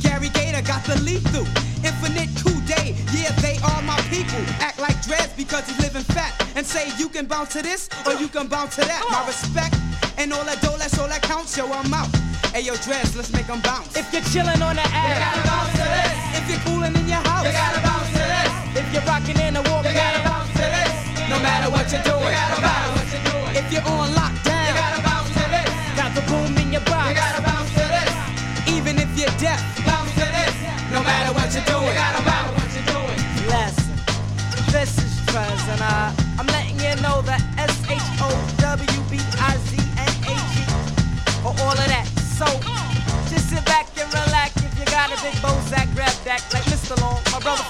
Gary Gator got the lead through. Infinite coup day, yeah, they are my people. Act like dreads because he's living fat. And say you can bounce to this or you can bounce to that. My respect and all that dough, that's all that counts. Yo, I'm out. Hey, yo, Dres, let's make them bounce. If you're chilling on the ass, you gotta bounce to this. If you're cooling in your house, you gotta bounce to this. If you're rocking in the walk, you gotta bounce. No matter what you're doing, you gotta bounce. If you're on lockdown, you gotta bounce to this. Got the boom in your box, you gotta bounce to this. Even if you're deaf, bounce to this. No matter what you're doing, you gotta bounce. Listen, this is Trez, and uh, I'm letting you know that S H O W B I Z N A G or all of that. So just sit back and relax. If you got a big Bozak, grab that like Mr. Lawnge, my brother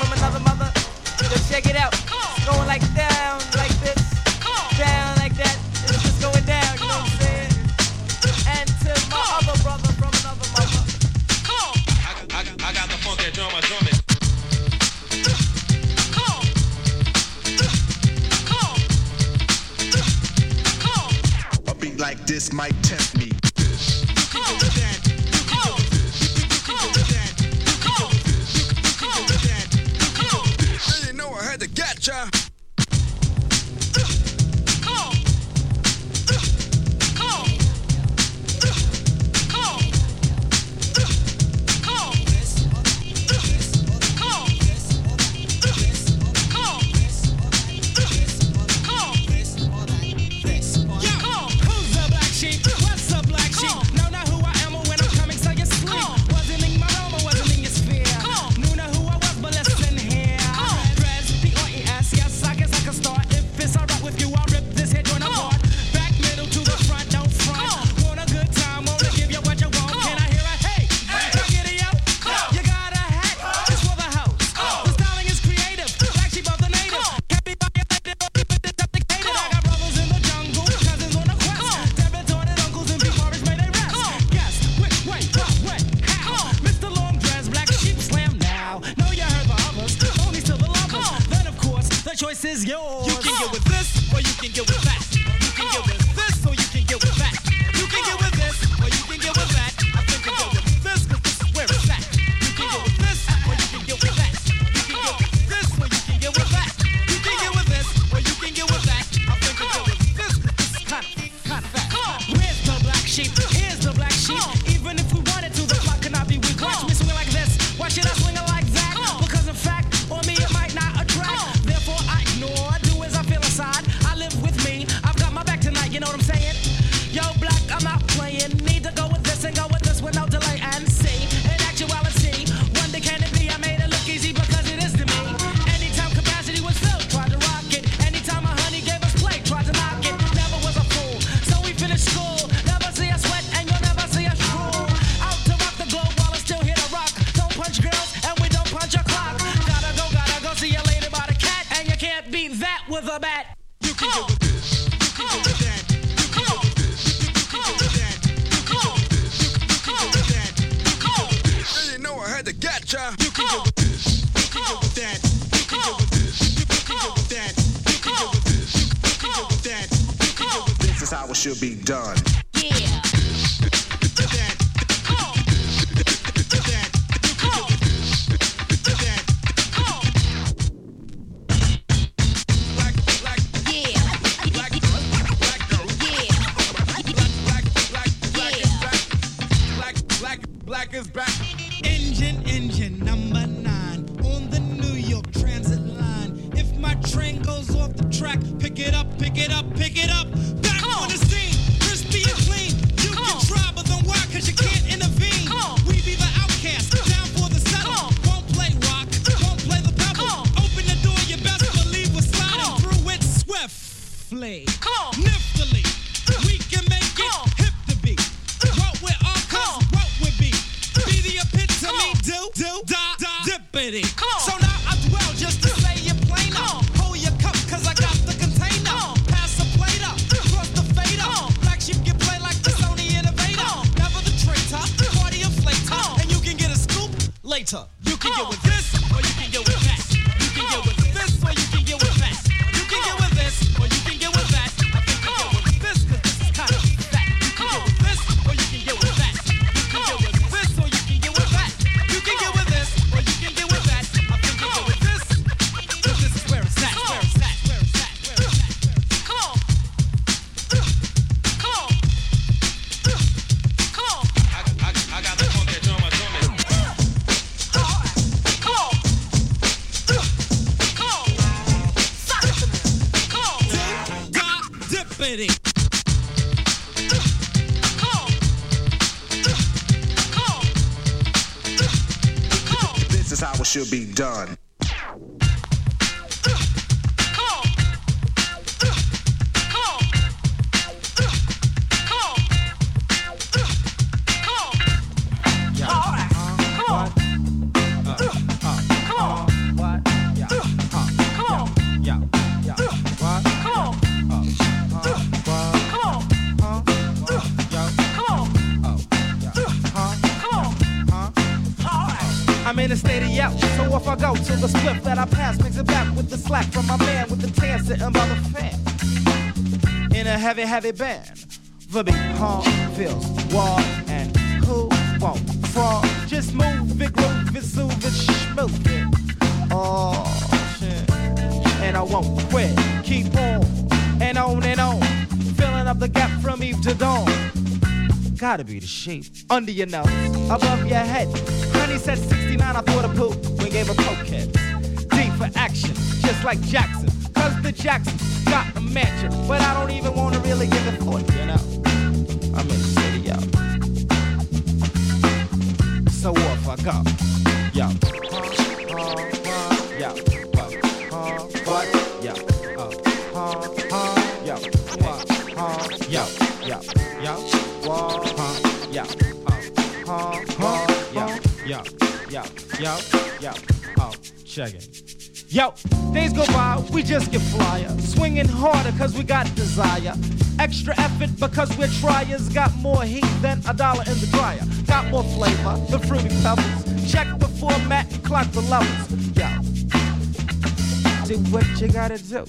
black sheep. Come on. Oh. done. heavy band. The beat hum feels wall and who won't fall? Just move it, groove it, soothe it, smooth it. Oh shit, and I won't quit. Keep on and on and on, filling up the gap from eve to dawn. Gotta be the shape under your nose, above your head. Honey said 69, I thought a poop. We gave a cokehead. D for action, just like Jackson, cause the Jackson got a mansion, but I don't even wanna really give a thought, you know. I'm in the city, yo. So off I go, yo. Yo, what? Yo, yo, what? Yo, yo, yo, what? Yo, yo, yo, yo, yo, yo, yo. Oh, check it. Yo, days go by, we just get flyer. Swinging harder cause we got desire. Extra effort because we're tryers. Got more heat than a dollar in the dryer. Got more flavor than fruity pebbles. Check the format and clock the levels. Yo, do what you gotta do.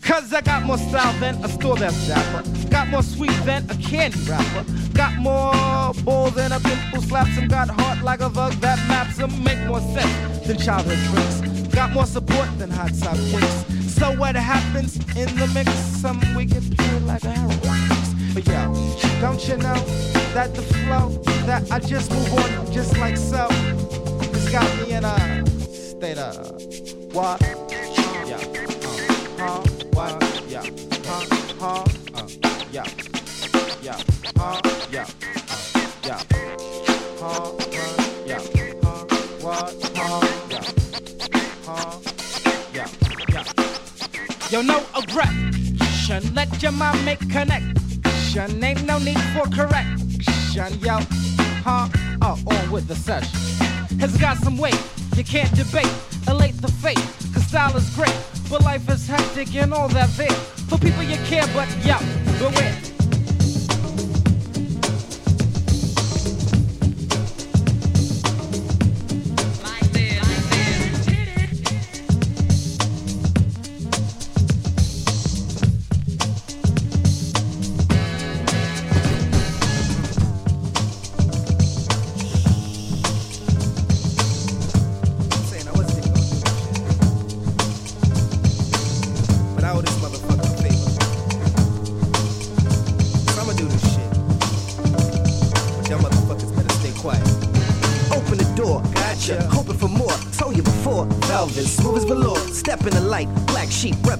Cause I got more style than a store that's dapper. Got more sweet than a candy wrapper. Got more balls than a pimple slaps him. Got heart like a thug that maps them. Make more sense than childhood tricks. Got more support than hot top kicks. So what happens in the mix? Some we get pure like a heroin fix. But yo, don't you know that the flow that I just move on just like so? It's got me in a state of what? Yeah. Uh, huh? What? Yeah. Huh? Huh? Uh, yeah. Yeah. Huh? Yeah. Uh, yeah. Huh? Yo, no aggression. Let your mind make connection. Ain't no need for correction. Yo, huh? Oh, on with the session. Has got some weight. You can't debate. Elate the fate. Cause style is great. But life is hectic and all that there. For people you care, but yo, beware.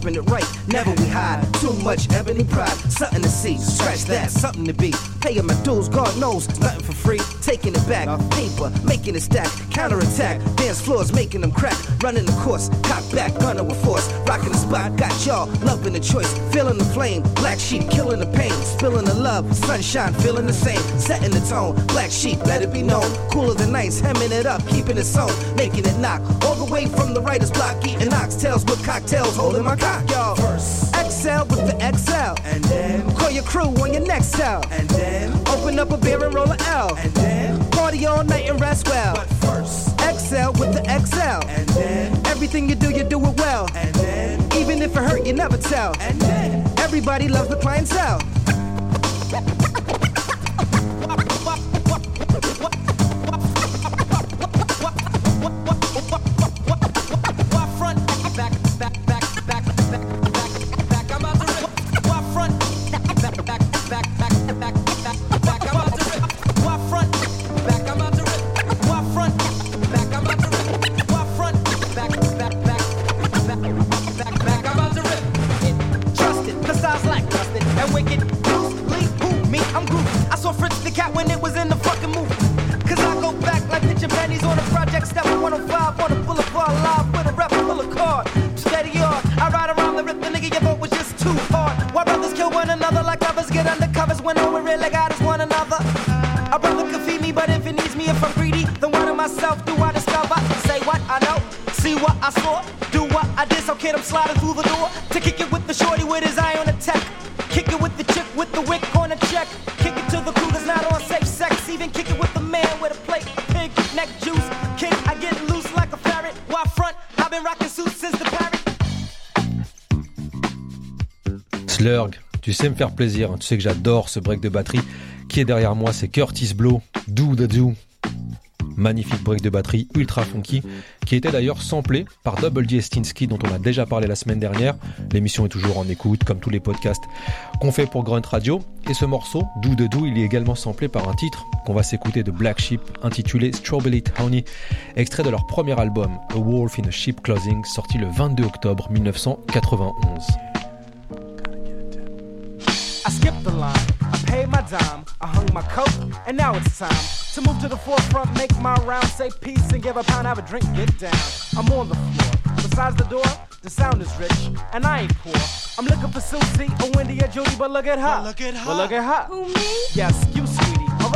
Sheep, repping it right. Never we hide. Too much ebony pride. Something to see, scratch that, something to be. Paying my dues, God knows, nothing for free. Taking it back, paper, making it stack. Counterattack, dance floors, making them crack. Running the course, cock back, gunner with spot, got y'all, loving the choice. Feeling the flame, black sheep, killing the pain. Spilling the love, sunshine, feeling the same. Setting the tone, black sheep, let it be known. Cooler than nights, hemming it up, keeping it sewn. Making it knock, all the way from the writer's block. Eating oxtails with cocktails, holding my cock, y'all. First, XL with the XL. And then, call your crew on your next cell. And then, open up a beer and roll a L. And then, party all night and rest well. But XL with the XL. And then, everything you do, you do it well. And then, even if it hurt, you never tell. And then, everybody loves the clientele. When it was in the fucking movie. Cause I go back like pitching pennies on a project step 105 on a boulevard live with a rep full of card. Steady on, I ride around the rip, the nigga, your vote was just too hard. Why brothers kill one another like others get undercovers when all we really got is one another? A brother could feed me, but if it needs me, if I'm greedy, then what of myself do I discover? Say what I know, see what I saw, do what I did. So kid, I'm sliding through the door to kick it with the shorty with his Slurg, tu sais me faire plaisir, hein. tu sais que j'adore ce break de batterie. Qui est derrière moi, c'est Curtis Blow, Do the Do. Magnifique break de batterie ultra funky, qui était d'ailleurs samplé par Double D dont on a déjà parlé la semaine dernière. L'émission est toujours en écoute, comme tous les podcasts qu'on fait pour Grunt Radio. Et ce morceau, Do the Do, il est également samplé par un titre qu'on va s'écouter de Black Sheep, intitulé Strawberry Honey, extrait de leur premier album, A Wolf in a Sheep Clothing, sorti le 22 octobre 1991. I skipped the line, I paid my dime, I hung my coat, and now it's time to move to the forefront, make my round, say peace, and give a pound, have a drink, get down. I'm on the floor. Besides the door, the sound is rich, and I ain't poor. I'm looking for Susie, or Wendy, or Judy, but look at her. look at her. Well, look at her. Who, me? Yes, you, sweetie.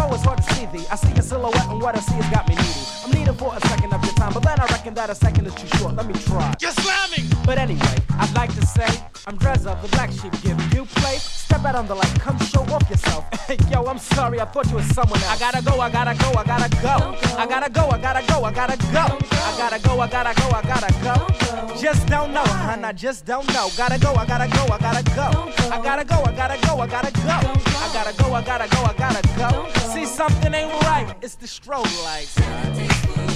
Although it's hard to see thee, I see your silhouette, and what I see has got me needy. I'm needing for a second of your time, but then I reckon that a second is too short. Let me try. You're slamming! But anyway, I'd like to say I'm Drezza, the black sheep. Give you play. Step out on the light. Come show off yourself. Yo, I'm sorry. I thought you was someone else. I gotta go. I gotta go. I gotta go. I gotta go. I gotta go. I gotta go gotta go, I gotta go, I gotta go. Just don't know, and I just don't know. Gotta go, I gotta go, I gotta go. I gotta go, I gotta go, I gotta go. I gotta go, I gotta go, I gotta go. See, something ain't right, it's the strobe lights.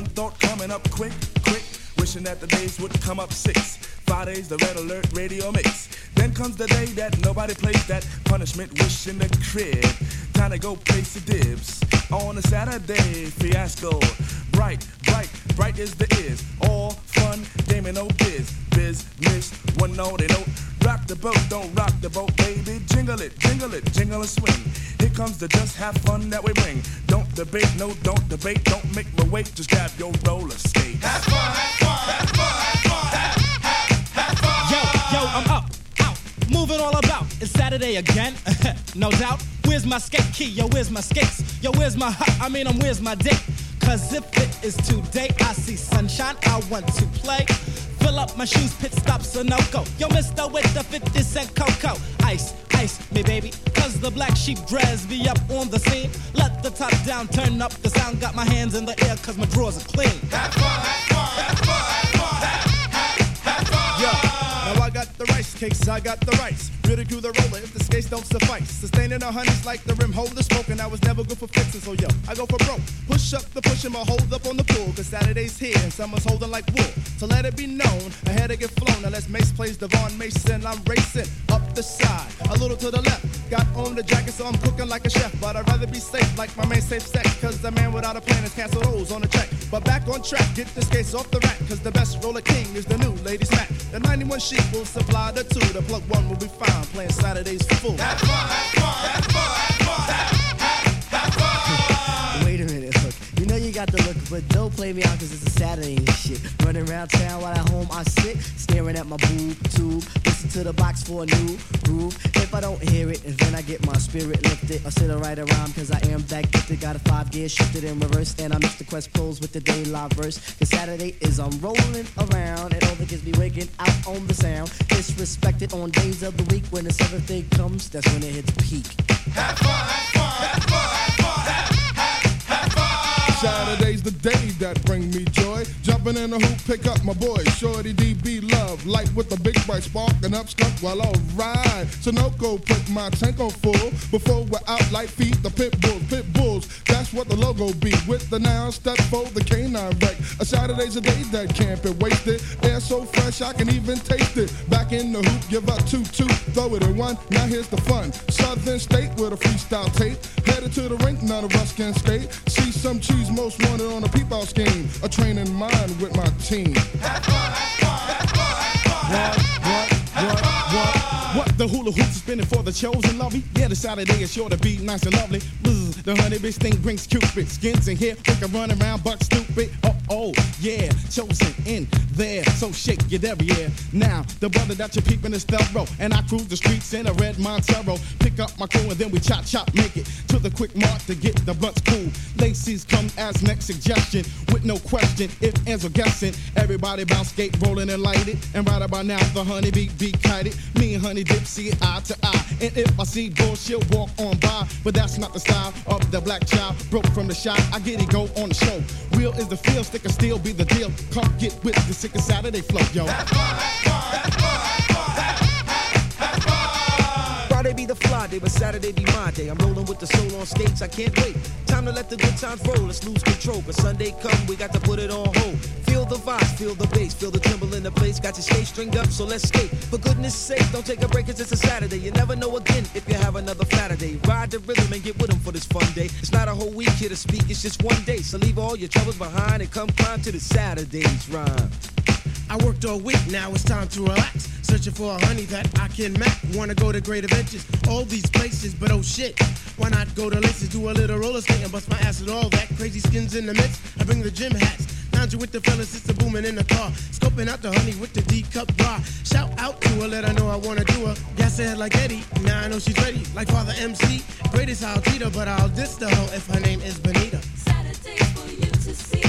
One thought coming up quick, quick. Wishing that the days would come up six. Fridays, the red alert radio mix. Then comes the day that nobody plays that punishment wish in the crib. Time to go place the dibs. On a Saturday, fiasco. Bright, bright, bright is the is. All fun, game and no biz. Business, one note, they don't rock the boat, don't rock the boat, baby. Jingle it, jingle it, jingle and swing. Here comes the just have fun that we bring. Don't debate, no, don't debate, don't make me wait, just grab your roller skate. Have fun, have fun, have fun, Yo, yo, I'm up, out, moving all about. It's Saturday again, no doubt. Where's my skate key? Yo, where's my skates? Yo, where's my hut? I mean, I'm where's my dick? Cause if it is today, I see sunshine, I want to play. Fill up my shoes, pit stops or no go. Yo, mister with the 50 cent cocoa. Ice, ice me, baby. Cause the black sheep Dres be up on the scene. Let the top down, turn up the sound. Got my hands in the air cause my drawers are clean. Yeah, now I got the rice cakes, I got the rice. Ridicule the roller if the skates don't suffice. Sustaining the honey's like the rim holder smoking. I was never good for fixing, so yo, I go for broke. Push up the push and my hold up on the pool. Cause Saturday's here and summer's holding like wool. So let it be known, I had to get flown. Now let's Mace plays Devon Mason. I'm racing up the side, a little to the left. Got on the jacket, so I'm cooking like a chef. But I'd rather be safe like my man safe sex. Cause the man without a plan is cancel those on the check. But back on track, get the skates off the rack. Cause the best roller king is the new ladies' mat. The 91 sheep will supply the two. The plug one will be fine playing Saturdays for full. Wait a minute, look. You know you got the look, but don't play me out because it's a Saturday and shit. Running around town while at home I sit, staring at my boob tube. Listen to the box for a new groove. If I don't hear it, and then I get my spirit lifted. I sit and write a rhyme because I am that gifted. Got a five gear shifted in reverse, and I mix the quest pros with the day live verse. Cause Saturday is I'm rolling around, and all the kids be waking out on the sound. Disrespected on days of the week when the seventh day comes, that's when it hits peak. Saturday's the day that bring me joy. Jumping in the hoop, pick up my boy, Shorty DB Love. Light with a big bright spark and up skunk while I ride. Sunoco put my tank on full before we're out like feet the pit bulls. Pit bulls, what the logo be. With the noun step for the canine wreck. A Saturday's a day that can't be wasted. Air so fresh I can even taste it. Back in the hoop, give up two two, throw it in one. Now here's the fun. Southern state with a freestyle tape. Headed to the rink, none of us can skate. See some cheese most wanted on a peep out scheme. A train in mind with my team. What, what, what, what? What the hula hoops spinning for the chosen lovey? Yeah, the Saturday is sure to be nice and lovely. The honey bitch thing brings cupid skins in here. We can run around buck stupid. Oh, oh, yeah, chosen in there. So shake your derriere. Now, the brother that you're peeping is thorough. And I cruise the streets in a red Montero. Pick up my crew and then we chop chop, make it to the quick mark to get the blunts cool. Lacey's come as next suggestion with no question. If are guessing, everybody bounce skate rolling and light it. And right about now, the honey bee be kited. Me and honey dip see eye to eye. And if I see bullshit, walk on by. But that's not the style of the black child. Broke from the shop, I get it go on the show. Real is the feel, stick and steel be the deal. Come get with the sick of Saturday flow, yo. Friday be the fly day, but Saturday be my day. I'm rolling with the soul on skates, I can't wait. Time to let the good times roll, let's lose control. But Sunday come, we got to put it on hold. Feel the vibes, feel the bass, feel the timbre in the place. Got your skate stringed up, so let's skate. For goodness sake, don't take a break, cause it's a Saturday. You never know again if you have another Saturday. Ride the rhythm and get with with 'em for this fun day. It's not a whole week here to speak, it's just one day. So leave all your troubles behind and come climb to the Saturday's rhyme. I worked all week, now it's time to relax. Searching for a honey that I can match. Wanna go to great adventures, all these places, but oh shit. Why not go to laces, do a little roller skate and bust my ass with all that crazy skins in the mix? I bring the gym hats. Lounging with the fellas, a booming in the car. Scoping out the honey with the D cup bar. Shout out to her, let her know I wanna do her. Gas her like Eddie, now I know she's ready. Like Father MC, greatest I'll treat her, but I'll diss the hoe if her name is Benita. For you to see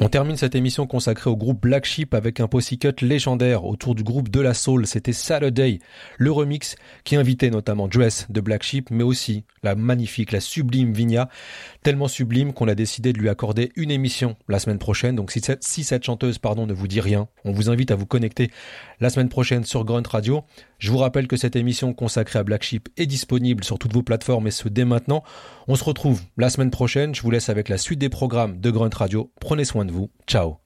On termine cette émission consacrée au groupe Black Sheep avec un cut légendaire autour du groupe de la soul. C'était Saturday, le remix qui invitait notamment Dress de Black Sheep, mais aussi la magnifique, la sublime Vigna, tellement sublime qu'on a décidé de lui accorder une émission la semaine prochaine. Donc si cette, si cette chanteuse pardon, ne vous dit rien, on vous invite à vous connecter la semaine prochaine sur Grunt Radio. Je vous rappelle que cette émission consacrée à Black Sheep est disponible sur toutes vos plateformes et ce dès maintenant. On se retrouve la semaine prochaine. Je vous laisse avec la suite des programmes de Grunt Radio. Prenez soin de vous. Ciao